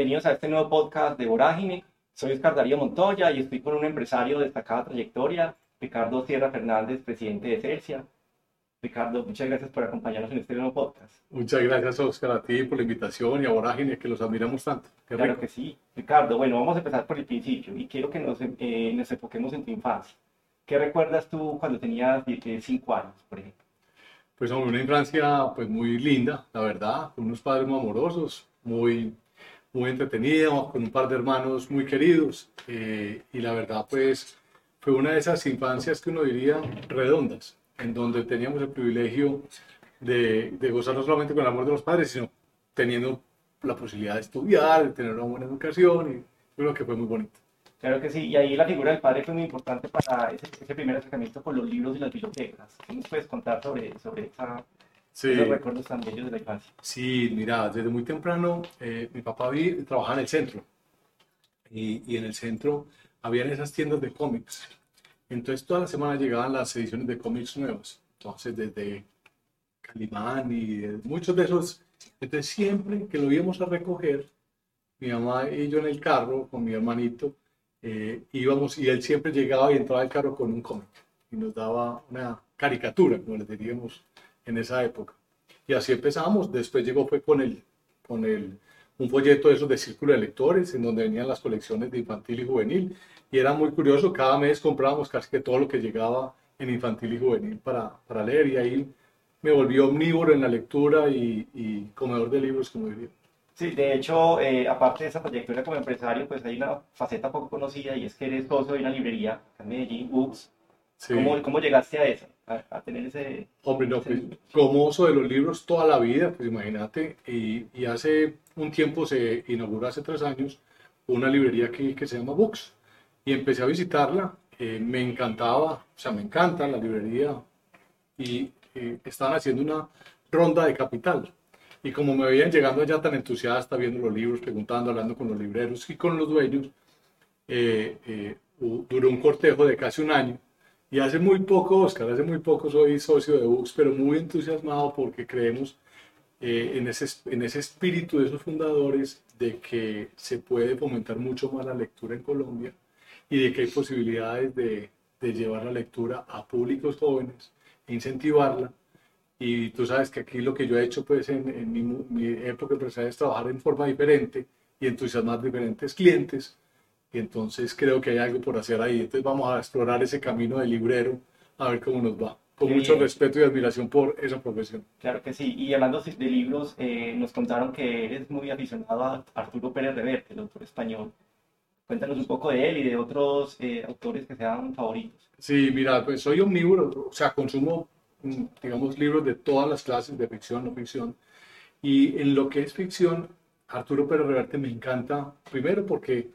Bienvenidos a este nuevo podcast de Vorágine. Soy Oscar Darío Montoya y estoy con un empresario de destacada trayectoria, Ricardo Sierra Fernández, presidente de Celsia. Ricardo, muchas gracias por acompañarnos en este nuevo podcast. Muchas gracias, Oscar, a ti por la invitación y a Vorágine, que los admiramos tanto. claro que sí. Ricardo, bueno, vamos a empezar por el principio y quiero que nos, eh, nos enfoquemos en tu infancia. ¿Qué recuerdas tú cuando tenías 5 años, por ejemplo? Pues una infancia pues muy linda, la verdad, con unos padres muy amorosos, muy, muy entretenidos, con un par de hermanos muy queridos eh, y la verdad pues fue una de esas infancias que uno diría redondas, en donde teníamos el privilegio de, de gozar no solamente con el amor de los padres, sino teniendo la posibilidad de estudiar, de tener una buena educación y creo que fue muy bonito. Claro que sí, y ahí la figura del padre fue muy importante para ese, ese primer acercamiento con los libros y las bibliotecas. ¿Qué nos puedes contar sobre, sobre esa, esos recuerdos tan bellos de la infancia? Sí, mira, desde muy temprano eh, mi papá vi, trabajaba en el centro y, y en el centro habían esas tiendas de cómics. Entonces toda la semana llegaban las ediciones de cómics nuevas. Entonces desde Calimán y muchos de esos. Entonces siempre que lo íbamos a recoger, mi mamá y yo en el carro con mi hermanito, eh, íbamos y él siempre llegaba y entraba al carro con un cómic y nos daba una caricatura, como le diríamos en esa época. Y así empezamos. Después llegó fue con el, con el, un folleto de esos de círculo de lectores, en donde venían las colecciones de infantil y juvenil. Y era muy curioso, cada mes comprábamos casi que todo lo que llegaba en infantil y juvenil para, para leer. Y ahí me volvió omnívoro en la lectura y, y comedor de libros, como diría. Sí, de hecho, eh, aparte de esa trayectoria como empresario, pues hay una faceta poco conocida y es que eres socio de una librería en Medellín, Books. ¿Cómo, ¿Cómo, llegaste a eso? A, tener ese... Hombre, no, pues, como oso de los libros toda la vida, pues imagínate, y, y, hace un tiempo se inauguró, hace tres años, una librería aquí que se llama Books, y empecé a visitarla, eh, me encantaba, o sea, me encanta la librería, y eh, estaban haciendo una ronda de capital, y como me veían llegando allá tan entusiasta, viendo los libros, preguntando, hablando con los libreros y con los dueños, eh, duró un cortejo de casi un año. Y hace muy poco, Oscar, hace muy poco soy socio de Books, pero muy entusiasmado porque creemos eh, en, ese, en ese espíritu de esos fundadores de que se puede fomentar mucho más la lectura en Colombia y de que hay posibilidades de, de llevar la lectura a públicos jóvenes, incentivarla y tú sabes que aquí lo que yo he hecho pues en, mi, mi, época empresarial es trabajar en forma diferente y entusiasmar diferentes clientes. Y entonces creo que hay algo por hacer ahí. Entonces vamos a explorar ese camino de librero a ver cómo nos va. Con sí. mucho respeto y admiración por esa profesión. Claro que sí. Y hablando de libros, eh, nos contaron que eres muy aficionado a Arturo Pérez Reverte, el autor español. Cuéntanos un poco de él y de otros eh, autores que sean favoritos. Sí, mira, pues soy omnívoro, o sea, consumo digamos, libros de todas las clases, de ficción, no ficción. Y en lo que es ficción, Arturo Pérez Reverte me encanta, primero porque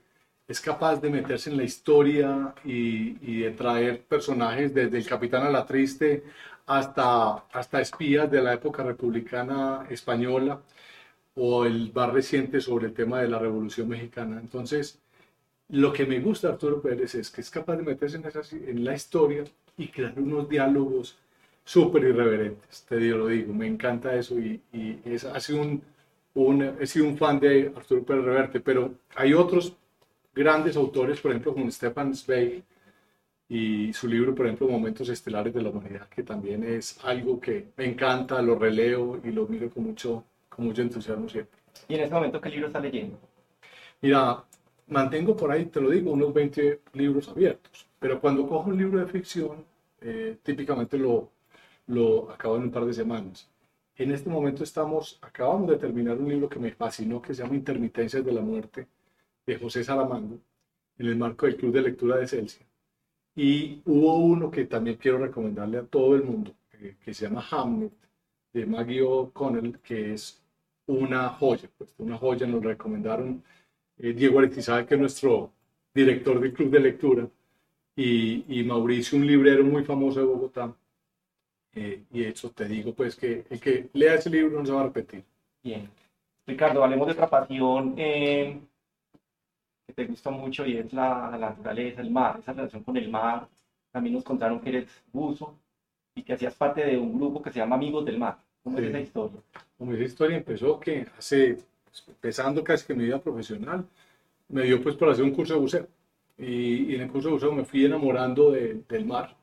es capaz de meterse en la historia y, y, de traer personajes desde el Capitán a la Triste hasta, hasta espías de la época republicana española o el más reciente sobre el tema de la Revolución Mexicana. Entonces, lo que me gusta Arturo Pérez es que es capaz de meterse en, esa, en la historia y crear unos diálogos súper irreverentes, te digo, lo digo, me encanta eso y, y es, ha sido un, un, he sido un fan de Arturo Pérez Reverte, pero hay otros grandes autores, por ejemplo, como Stefan Zweig y su libro, por ejemplo, Momentos Estelares de la Humanidad, que también es algo que me encanta, lo releo y lo miro con mucho, con mucho entusiasmo siempre. ¿Y en este momento qué libro está leyendo? Mira, mantengo por ahí, te lo digo, unos 20 libros abiertos, pero cuando cojo un libro de ficción, eh, típicamente lo, lo acabo en un par de semanas. En este momento estamos, acabamos de terminar un libro que me fascinó, que se llama Intermitencias de la Muerte, de José Saramago, en el marco del Club de Lectura de Celsia. Y hubo uno que también quiero recomendarle a todo el mundo, que, que se llama Hamlet, de Maggie O'Connell, que es una joya, pues una joya, nos recomendaron eh, Diego Aretizábal, que es nuestro director del Club de Lectura, y, y Mauricio, un librero muy famoso de Bogotá, eh, y eso te digo, pues que el que lea ese libro no se va a repetir. Bien. Ricardo, hablemos de otra pasión eh, te gusta mucho y es la, la, naturaleza, el mar, esa relación con el mar. También nos contaron que eres buzo y que hacías parte de un grupo que se llama Amigos del Mar. ¿Cómo sí. es esa historia? Como esa historia empezó que hace empezando casi que mi vida profesional, me dio pues por hacer un curso de buceo. Y, y en el curso de buceo me fui enamorando de- del mar.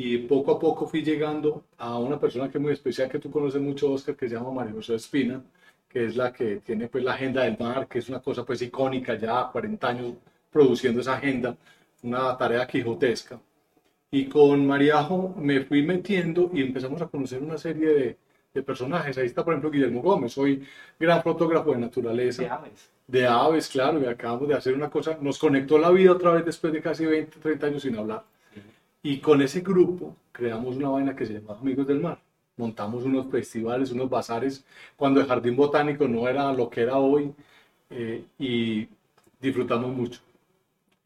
Y poco a poco fui llegando a una persona que es muy especial, que tú conoces mucho, Oscar, que se llama María José Espina, que es la que tiene pues la agenda del mar, que es una cosa pues icónica ya, 40 años produciendo esa agenda, una tarea quijotesca. Y con Mariajo me fui metiendo y empezamos a conocer una serie de, de personajes. Ahí está, por ejemplo, Guillermo Gómez, soy gran fotógrafo de naturaleza De aves. de aves, claro, y acabamos de hacer una cosa, nos conectó la vida otra vez después de casi 20, 30 años sin hablar. Y con ese grupo creamos una vaina que se llama Amigos del Mar. Montamos unos festivales, unos bazares, cuando el Jardín Botánico no era lo que era hoy, eh, y disfrutamos mucho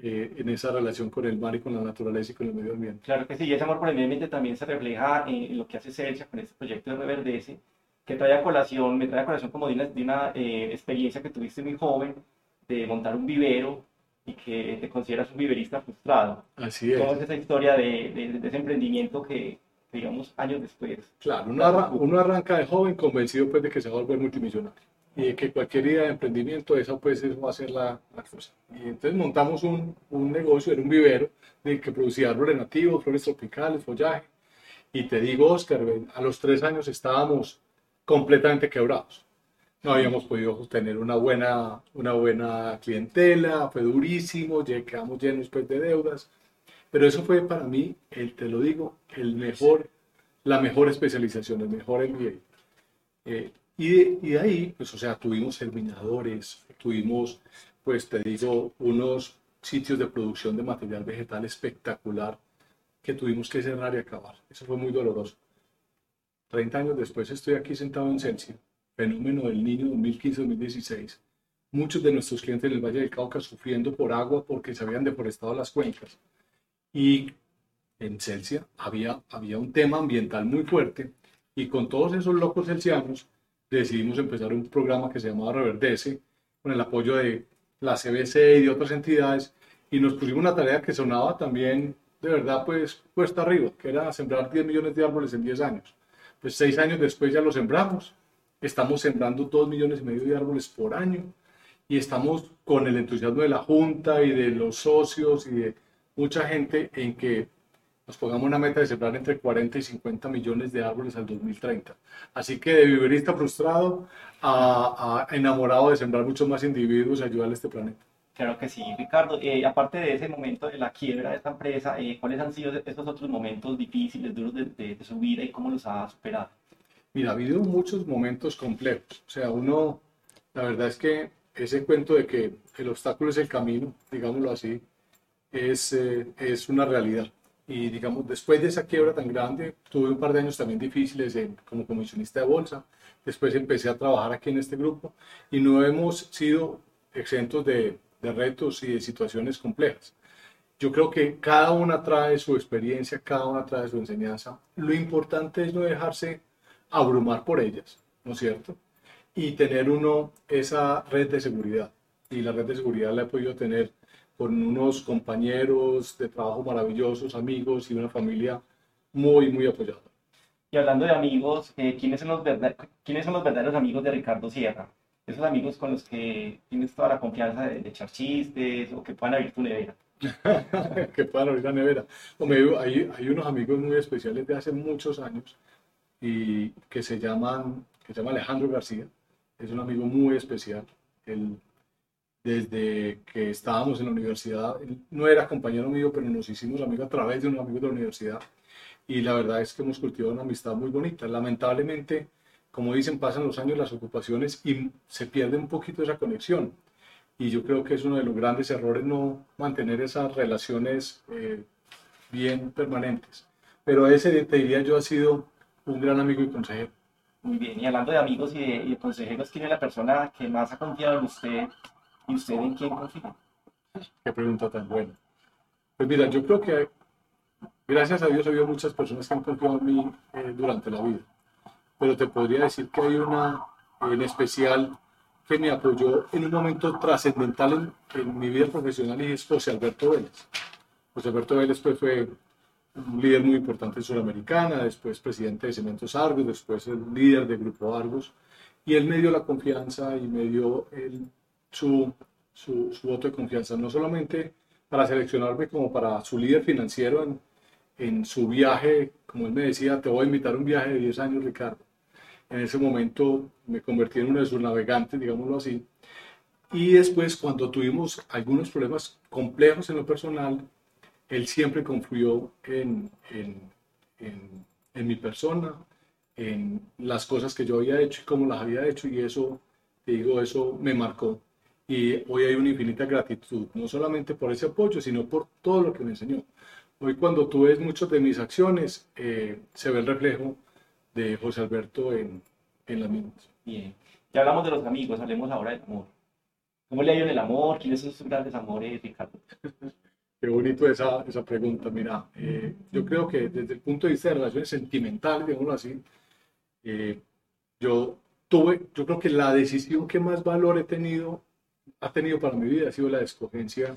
eh, en esa relación con el mar y con la naturaleza y con el medio ambiente. Claro que sí, y ese amor por el medio ambiente también se refleja en lo que hace Celsia con este proyecto de Reverdece, que trae a colación, me trae a colación como de una, de una eh, experiencia que tuviste muy joven, de montar un vivero y que te consideras un viverista frustrado. Así ¿Cómo es. es esa historia de, de- de ese emprendimiento que, digamos, años después? Claro, uno, arra- uno arranca de joven convencido pues de que se va a volver multimillonario y de que cualquier idea de emprendimiento esa pues eso va a ser la, la cosa. Y entonces montamos un, un negocio, era un vivero de que producía árboles nativos, flores tropicales, follaje. Y te digo, Oscar, a los tres años estábamos completamente quebrados. No habíamos podido tener una buena, una buena clientela, fue durísimo, lle- quedamos llenos pues, de deudas. Pero eso fue para mí, el, te lo digo, el mejor, la mejor especialización, el mejor MBA. Eh, y, de, y de ahí, pues, o sea, tuvimos germinadores, tuvimos, pues, te digo, unos sitios de producción de material vegetal espectacular que tuvimos que cerrar y acabar. Eso fue muy doloroso. 30 años después estoy aquí sentado en Celsius, fenómeno del niño 2015-2016. Muchos de nuestros clientes en el Valle del Cauca sufriendo por agua porque se habían deforestado las cuencas. Y en Celsia había, había un tema ambiental muy fuerte y con todos esos locos celsianos decidimos empezar un programa que se llamaba Reverdece con el apoyo de la CBC y de otras entidades y nos pusimos una tarea que sonaba también de verdad pues cuesta arriba, que era sembrar 10 millones de árboles en 10 años. Pues seis años después ya lo sembramos, estamos sembrando 2 millones y medio de árboles por año y estamos con el entusiasmo de la Junta y de los socios y de mucha gente en que nos pongamos una meta de sembrar entre 40 y 50 millones de árboles al 2030. Así que de viverista frustrado a, enamorado de sembrar muchos más individuos y ayudar a este planeta. Claro que sí, Ricardo. Eh, aparte de ese momento de la quiebra de esta empresa, eh, ¿cuáles han sido esos otros momentos difíciles, duros de su vida y cómo los ha superado? Mira, ha habido muchos momentos complejos. O sea, uno, la verdad es que ese cuento de que el obstáculo es el camino, digámoslo así, es, eh, es una realidad. Y digamos, después de esa quiebra tan grande, tuve un par de años también difíciles en- como comisionista de bolsa. Después empecé a trabajar aquí en este grupo y no hemos sido exentos de, de retos y de situaciones complejas. Yo creo que cada una trae su experiencia, cada una trae su enseñanza. Lo importante es no dejarse abrumar por ellas, ¿no es cierto? Y tener uno esa red de seguridad. Y la red de seguridad la he podido tener con unos compañeros de trabajo maravillosos, amigos y una familia muy, muy apoyada. Y hablando de amigos, eh, ¿quiénes, son los verdad- ¿quiénes son los verdaderos amigos de Ricardo Sierra? Esos amigos con los que tienes toda la confianza de, de echar chistes o que puedan abrir tu nevera. que puedan abrir la nevera. Hombre, hay, hay unos amigos muy especiales de hace muchos años y que se llaman, que se llama Alejandro García. Es un amigo muy especial. Él, desde que estábamos en la universidad, él no era compañero mío, pero nos hicimos amigos a través de unos amigos de la universidad. Y la verdad es que hemos cultivado una amistad muy bonita. Lamentablemente, como dicen, pasan los años, las ocupaciones y se pierde un poquito esa conexión. Y yo creo que es uno de los grandes errores no mantener esas relaciones eh, bien permanentes. Pero ese, te diría yo, ha sido un gran amigo y consejero. Muy bien, y hablando de amigos y de, y de consejeros, ¿quién es la persona que más ha confiado en usted y usted en quién confía? Qué pregunta tan buena. Pues mira, yo creo que gracias a Dios ha habido muchas personas que han confiado en mí eh, durante la vida. Pero te podría decir que hay una en especial que me apoyó en un momento trascendental en, en mi vida profesional y es José Alberto Vélez. José Alberto Vélez pues, fue un líder muy importante en Sudamericana, después presidente de Cementos Argos, después el líder del Grupo Argos. y él me dio la confianza y me dio el, su, su, su, voto de confianza, no solamente para seleccionarme como para su líder financiero en, en su viaje, como él me decía, te voy a invitar a un viaje de 10 años, Ricardo. En ese momento me convertí en uno de sus navegantes, digámoslo así. Y después, cuando tuvimos algunos problemas complejos en lo personal, él siempre confió en, en, en, en mi persona, en las cosas que yo había hecho y cómo las había hecho y eso, te digo, eso me marcó. Y hoy hay una infinita gratitud, no solamente por ese apoyo, sino por todo lo que me enseñó. Hoy cuando tú ves muchas de mis acciones, eh, se ve el reflejo de José Alberto en, en las mismas. Bien, ya hablamos de los amigos, hablemos ahora del amor. ¿Cómo le ha ido en el amor? ¿Quiénes son sus grandes amores, Ricardo? Qué bonito esa, esa pregunta. Mira, eh, yo creo que desde el punto de vista de relaciones sentimentales, digámoslo así, eh, yo tuve, yo creo que la decisión que más valor he tenido, ha tenido para mi vida ha sido la escogencia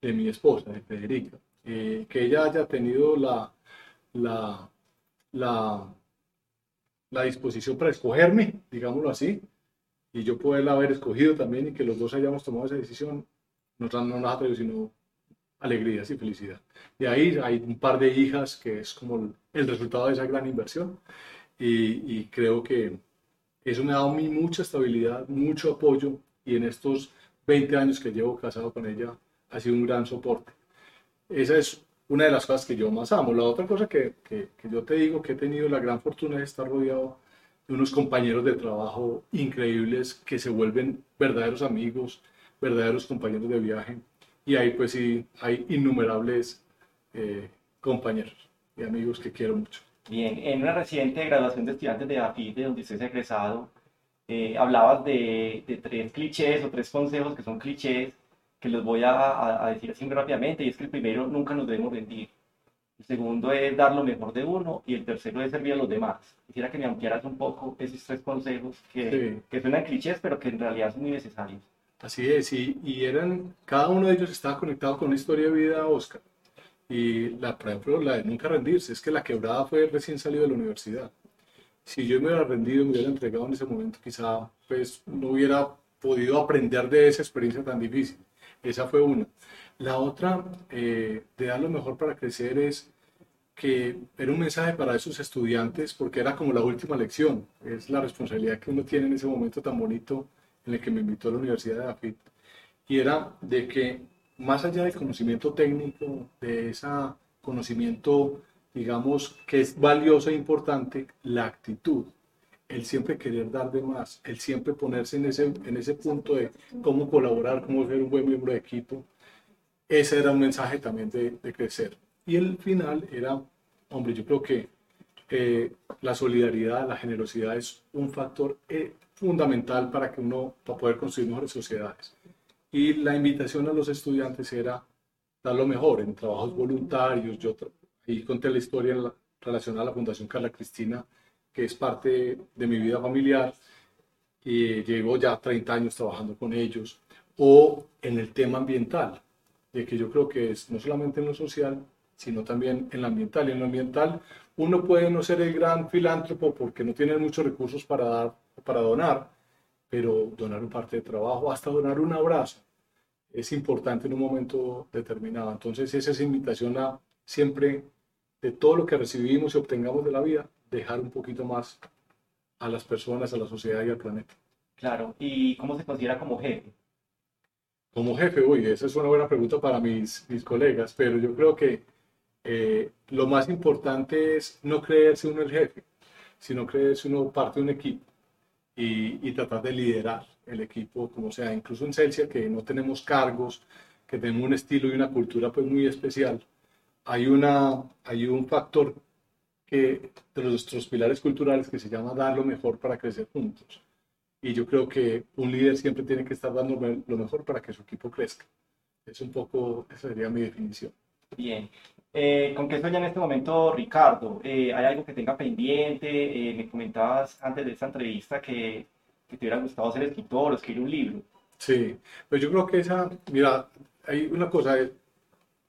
de mi esposa, de Federica. Eh, que ella haya tenido la, la, la, disposición para escogerme, digámoslo así, y yo poderla haber escogido también y que los dos hayamos tomado esa decisión, no, no nos ha traído sino alegrías y felicidad. De ahí hay un par de hijas que es como el, resultado de esa gran inversión y, y, creo que eso me ha dado a mí mucha estabilidad, mucho apoyo y en estos 20 años que llevo casado con ella ha sido un gran soporte. Esa es una de las cosas que yo más amo. La otra cosa que, que, que yo te digo que he tenido la gran fortuna de estar rodeado de unos compañeros de trabajo increíbles que se vuelven verdaderos amigos, verdaderos compañeros de viaje. Y ahí pues sí, hay innumerables eh, compañeros y amigos que quiero mucho. Bien, en una reciente graduación de estudiantes de AFIT, de donde usted es egresado, eh, hablabas de, de, tres clichés o tres consejos que son clichés que los voy a, a, decir así muy rápidamente, y es que el primero, nunca nos debemos rendir. El segundo es dar lo mejor de uno, y el tercero es servir a los demás. Quisiera que me ampliaras un poco esos tres consejos que, sí. que suenan clichés, pero que en realidad son muy necesarios. Así es, y, eran, cada uno de ellos estaba conectado con una historia de vida, Oscar. Y la, por ejemplo, la de nunca rendirse, es que la quebrada fue recién salido de la universidad. Si yo me hubiera rendido, me hubiera entregado en ese momento, quizá pues no hubiera podido aprender de esa experiencia tan difícil. Esa fue una. La otra, eh, de dar lo mejor para crecer, es que era un mensaje para esos estudiantes porque era como la última lección. Es la responsabilidad que uno tiene en ese momento tan bonito en el que me invitó a la Universidad de AFIT. Y era de que más allá del conocimiento técnico, de ese conocimiento, digamos, que es valioso e importante, la actitud, el siempre querer dar de más, el siempre ponerse en ese, en ese punto de cómo colaborar, cómo ser un buen miembro de equipo, ese era un mensaje también de, de crecer. Y el final era, hombre, yo creo que eh, la solidaridad, la generosidad es un factor eh, fundamental para que uno, para poder construir mejores sociedades. Y la invitación a los estudiantes era dar lo mejor en trabajos voluntarios. Yo ahí conté la historia la, relacionada a la Fundación Carla Cristina, que es parte de mi vida familiar y llevo ya 30 años trabajando con ellos, o en el tema ambiental, de que yo creo que es no solamente en lo social, sino también en lo ambiental. Y en lo ambiental uno puede no ser el gran filántropo porque no tiene muchos recursos para dar, para donar, pero donar un parte de trabajo, hasta donar un abrazo, es importante en un momento determinado. Entonces esa es invitación a siempre, de todo lo que recibimos y obtengamos de la vida, dejar un poquito más a las personas, a la sociedad y al planeta. Claro, ¿y cómo se considera como jefe? Como jefe, uy, esa es una buena pregunta para mis, mis colegas, pero yo creo que eh, lo más importante es no creerse uno el jefe, sino creerse uno parte de un equipo y, y tratar de liderar el equipo como sea. Incluso en Celsia, que no tenemos cargos, que tenemos un estilo y una cultura pues muy especial, hay, una, hay un factor que, de nuestros pilares culturales que se llama dar lo mejor para crecer juntos. Y yo creo que un líder siempre tiene que estar dando lo mejor para que su equipo crezca. Es un poco, esa sería mi definición. Bien. Eh, ¿Con qué sueña en este momento Ricardo? Eh, ¿Hay algo que tenga pendiente? Eh, me comentabas antes de esta entrevista que, te hubiera gustado ser escritor o escribir un libro. Sí, pues yo creo que esa, mira, hay una cosa,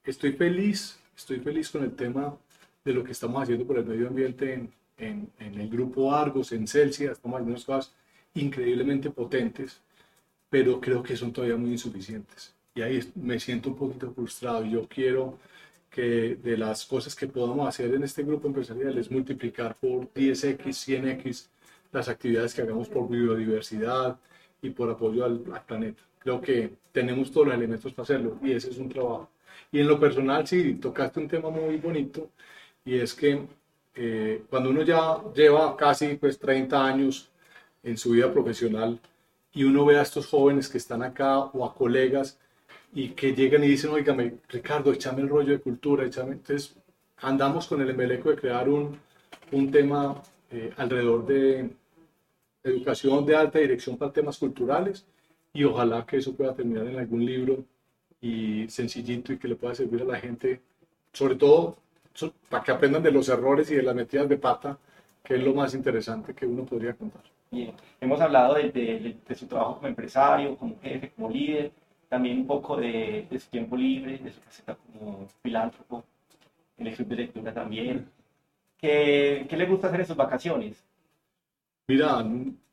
estoy feliz, estoy feliz con el tema de lo que estamos haciendo por el medio ambiente en, en, en el grupo Argos, en Celsius, estamos haciendo unas cosas increíblemente potentes, pero creo que son todavía muy insuficientes. Y ahí me siento un poquito frustrado. Yo quiero que de las cosas que podamos hacer en este grupo empresarial es multiplicar por 10x, 100x las actividades que hagamos por biodiversidad y por apoyo al, planeta. Creo que tenemos todos los elementos para hacerlo y ese es un trabajo. Y en lo personal, sí, tocaste un tema muy bonito y es que eh, cuando uno ya lleva casi pues 30 años en su vida profesional y uno ve a estos jóvenes que están acá o a colegas y que llegan y dicen, oígame, Ricardo, échame el rollo de cultura, échame. Entonces, andamos con el embeleco de crear un, un tema eh, alrededor de educación de alta dirección para temas culturales y ojalá que eso pueda terminar en algún libro y sencillito y que le pueda servir a la gente, sobre todo para que aprendan de los errores y de las metidas de pata, que es lo más interesante que uno podría contar. Bien, hemos hablado de, de, su trabajo como empresario, como jefe, como líder, también un poco de, su tiempo libre, de su faceta como filántropo, el club de lectura también. ¿Qué, ¿Qué, le gusta hacer en sus vacaciones? Mira,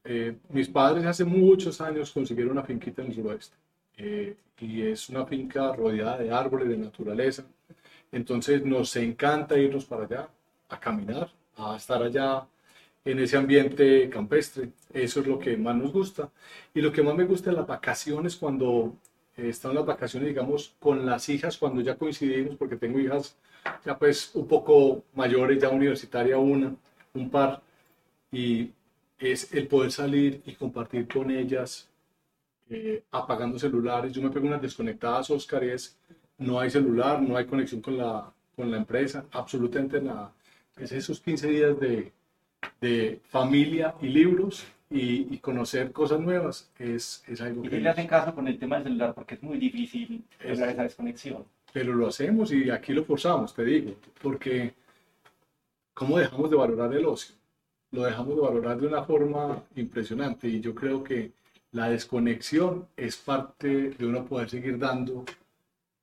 eh, mis padres hace muchos años consiguieron una finquita en el suroeste. Eh, y es una finca rodeada de árboles, de naturaleza. Entonces nos encanta irnos para allá, a caminar, a estar allá en ese ambiente campestre. Eso es lo que más nos gusta. Y lo que más me gusta es las vacaciones, cuando están las vacaciones, digamos, con las hijas, cuando ya coincidimos, porque tengo hijas ya pues un poco mayores, ya universitaria una, un par, y es el poder salir y compartir con ellas, eh, apagando celulares. Yo me pego unas desconectadas, Oscar, es no hay celular, no hay conexión con la, con la empresa, absolutamente nada. Es esos 15 días de, de familia y libros y, conocer cosas nuevas es, es algo ¿Y que... le hacen caso con el tema del celular? Porque es muy difícil lograr esa desconexión. Pero lo hacemos y aquí lo forzamos, te digo, porque ¿cómo dejamos de valorar el ocio? Lo dejamos de valorar de una forma impresionante y yo creo que la desconexión es parte de uno poder seguir dando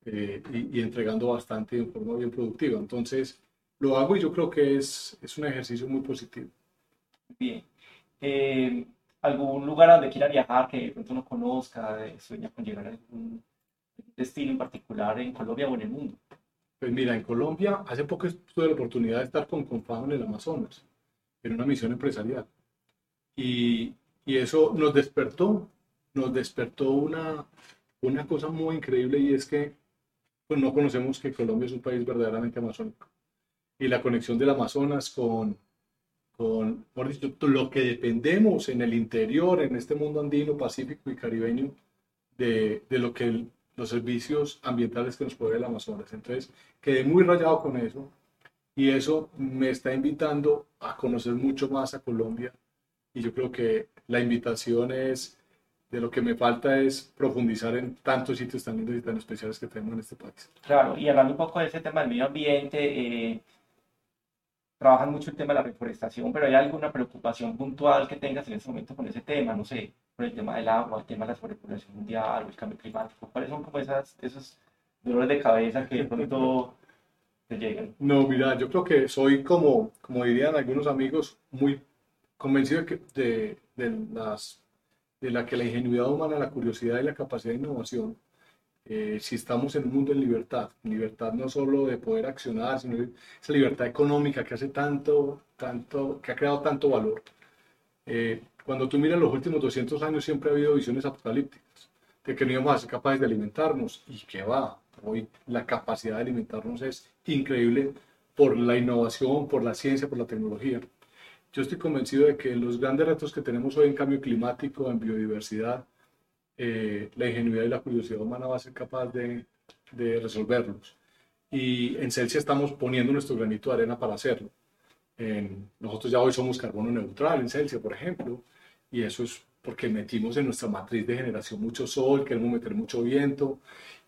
eh, y, y, entregando bastante de forma bien productiva. Entonces, lo hago y yo creo que es, es un ejercicio muy positivo. Bien. Eh, ¿Algún lugar donde quiera viajar que de pronto no conozca, sueña con llegar a algún destino en particular en Colombia o en el mundo? Pues mira, en Colombia hace poco tuve la oportunidad de estar con Confam en el Amazonas, en una misión empresarial. Y, y eso nos despertó, nos despertó una, una cosa muy increíble y es que pues no conocemos que Colombia es un país verdaderamente amazónico y la conexión del Amazonas con, con por lo que dependemos en el interior, en este mundo andino, pacífico y caribeño, de, de lo que los servicios ambientales que nos provee el Amazonas. Entonces, quedé muy rayado con eso y eso me está invitando a conocer mucho más a Colombia y yo creo que la invitación es de lo que me falta es profundizar en tantos sitios tan lindos y tan especiales que tenemos en este país. Claro, y hablando un poco de ese tema del medio ambiente, eh, trabajan mucho el tema de la reforestación, pero ¿hay alguna preocupación puntual que tengas en este momento con ese tema? No sé, con el tema del agua, el tema de la sobrepoblación mundial, el cambio climático. ¿Cuáles son como esas, esos dolores de cabeza que de pronto te llegan? No, mira, yo creo que soy como, como dirían algunos amigos, muy convencido de, de, de, las, de la que la ingenuidad humana, la curiosidad y la capacidad de innovación eh, si estamos en un mundo en libertad, libertad no solo de poder accionar, sino esa libertad económica que hace tanto, tanto, que ha creado tanto valor. Eh, cuando tú miras los últimos 200 años siempre ha habido visiones apocalípticas, de que no íbamos a ser capaces de alimentarnos, y que va, hoy la capacidad de alimentarnos es increíble por la innovación, por la ciencia, por la tecnología. Yo estoy convencido de que los grandes retos que tenemos hoy en cambio climático, en biodiversidad, eh, la ingenuidad y la curiosidad humana va a ser capaz de, de resolverlos. Y en Celsius estamos poniendo nuestro granito de arena para hacerlo. nosotros ya hoy somos carbono neutral en Celsius, por ejemplo, y eso es porque metimos en nuestra matriz de generación mucho sol, queremos meter mucho viento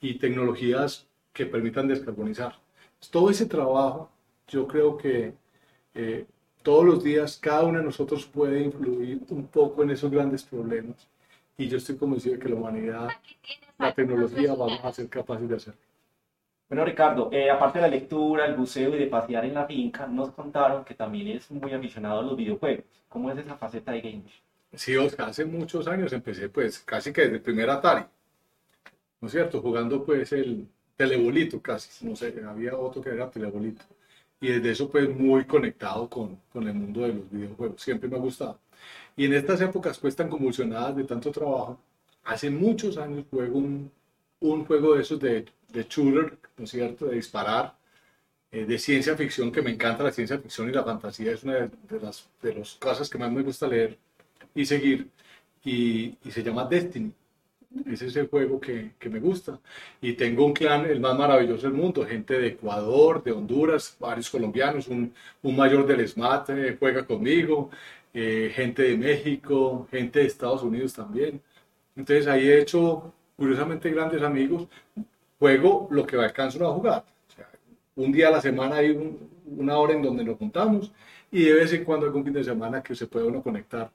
y tecnologías que permitan descarbonizar. Todo ese trabajo, yo creo que eh, todos los días cada uno de nosotros puede influir un poco en esos grandes problemas y yo estoy convencido de que la humanidad, la tecnología, vamos a ser capaces de hacerlo. Bueno, Ricardo, eh, aparte de la lectura, el buceo y de pasear en la finca, nos contaron que también es muy aficionado a los videojuegos. ¿Cómo es esa faceta de gamer? Sí, Oscar, hace muchos años empecé pues casi que desde el primer Atari, ¿no es cierto? Jugando pues el telebolito casi, no sé, había otro que era telebolito. Y desde eso pues muy conectado con, con el mundo de los videojuegos, siempre me ha gustado. Y en estas épocas pues tan convulsionadas de tanto trabajo, hace muchos años juego un, un juego de esos de, de shooter, ¿no es cierto? De disparar, eh, de ciencia ficción, que me encanta la ciencia ficción y la fantasía, es una de, de las de las cosas que más me gusta leer y seguir, y, y se llama Destiny. Ese es el juego que, que, me gusta. Y tengo un clan, el más maravilloso del mundo, gente de Ecuador, de Honduras, varios colombianos, un, un mayor del SMAT eh, juega conmigo, eh, gente de México, gente de Estados Unidos también. Entonces ahí he hecho, curiosamente, grandes amigos. Juego lo que alcanzo a jugar. O sea, un día a la semana hay un, una hora en donde nos juntamos y de vez en cuando algún fin de semana que se puede uno conectar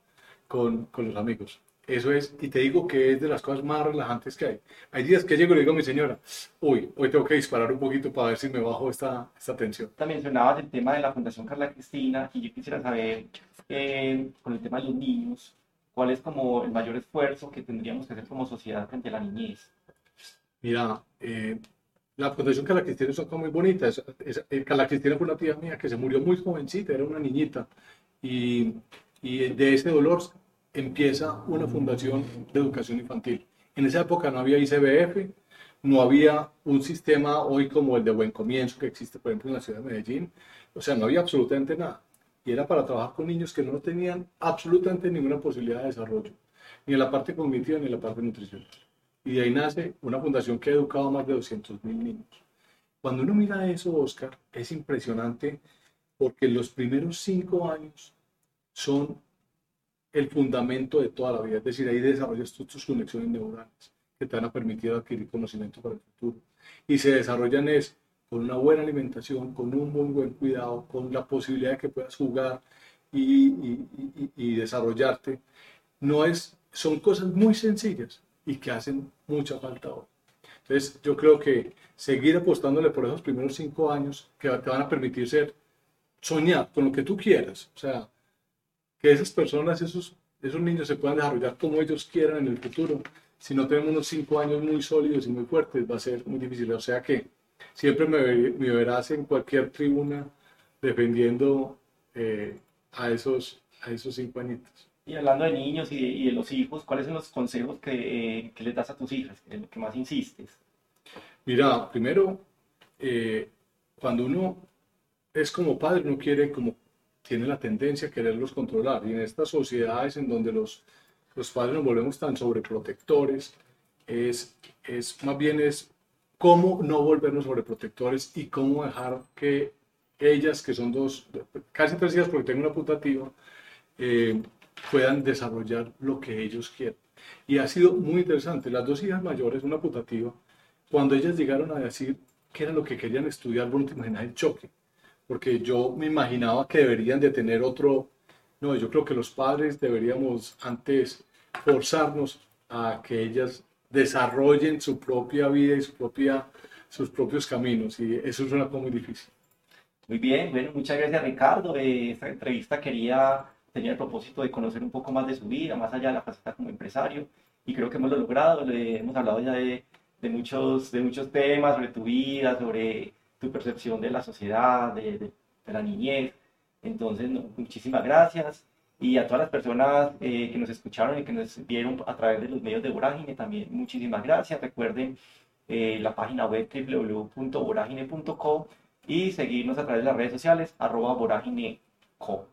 con, con los amigos. Eso es, y te digo que es de las cosas más relajantes que hay. Hay días que llego y le digo a mi señora, uy, hoy tengo que disparar un poquito para ver si me bajo esta, esta tensión. También mencionabas el tema de la Fundación Carla Cristina y yo quisiera saber, eh, con el tema de los niños, cuál es como el mayor esfuerzo que tendríamos que hacer como sociedad frente a la niñez. Mira, eh, la Fundación Carla Cristina es una cosa muy bonita. Es, es, eh, Carla Cristina fue una tía mía que se murió muy jovencita, era una niñita, y, y de ese dolor empieza una fundación de educación infantil. En esa época no había ICBF, no había un sistema hoy como el de Buen Comienzo que existe, por ejemplo, en la ciudad de Medellín. O sea, no había absolutamente nada. Y era para trabajar con niños que no tenían absolutamente ninguna posibilidad de desarrollo, ni en la parte cognitiva ni en la parte nutricional. Y de ahí nace una fundación que ha educado a más de 200 mil niños. Cuando uno mira eso, Oscar, es impresionante porque los primeros cinco años son el fundamento de toda la vida. Es decir, ahí desarrollas tus, tus conexiones neuronales que te van a permitir adquirir conocimiento para el futuro. Y se desarrollan es con una buena alimentación, con un muy buen cuidado, con la posibilidad de que puedas jugar y, y, y, y desarrollarte. No es, son cosas muy sencillas y que hacen mucha falta hoy. Entonces, yo creo que seguir apostándole por esos primeros cinco años que te van a permitir ser, soñar con lo que tú quieras. O sea, que esas personas, esos, esos niños se puedan desarrollar como ellos quieran en el futuro. Si no tenemos unos cinco años muy sólidos y muy fuertes, va a ser muy difícil. O sea que siempre me, me verás en cualquier tribuna defendiendo eh, a, esos, a esos cinco añitos. Y hablando de niños y de, y de los hijos, ¿cuáles son los consejos que, eh, que les das a tus hijas? En lo que más insistes. Mira, primero, eh, cuando uno es como padre, uno quiere como tiene la tendencia a quererlos controlar. Y en estas sociedades en donde los, los padres nos volvemos tan sobreprotectores, es, es más bien es cómo no volvernos sobreprotectores y cómo dejar que ellas, que son dos, casi tres hijas porque tengo una putativa, eh, puedan desarrollar lo que ellos quieren. Y ha sido muy interesante. Las dos hijas mayores, una putativa, cuando ellas llegaron a decir qué era lo que querían estudiar, bueno, te imaginas el choque porque yo me imaginaba que deberían de tener otro, no, yo creo que los padres deberíamos antes forzarnos a que ellas desarrollen su propia vida y su propia, sus propios caminos y eso es una cosa muy difícil. Muy bien, bueno, muchas gracias Ricardo. Eh, esta entrevista quería, tenía el propósito de conocer un poco más de su vida, más allá de la faceta como empresario y creo que hemos lo logrado, le hemos hablado ya de, de, muchos, de muchos temas sobre tu vida, sobre tu percepción de la sociedad, de, la niñez. Entonces, muchísimas gracias. Y a todas las personas eh, que nos escucharon y que nos vieron a través de los medios de Vorágine, también muchísimas gracias. Recuerden eh, la página web www.voragine.co y seguirnos a través de las redes sociales, arroba vorágineco.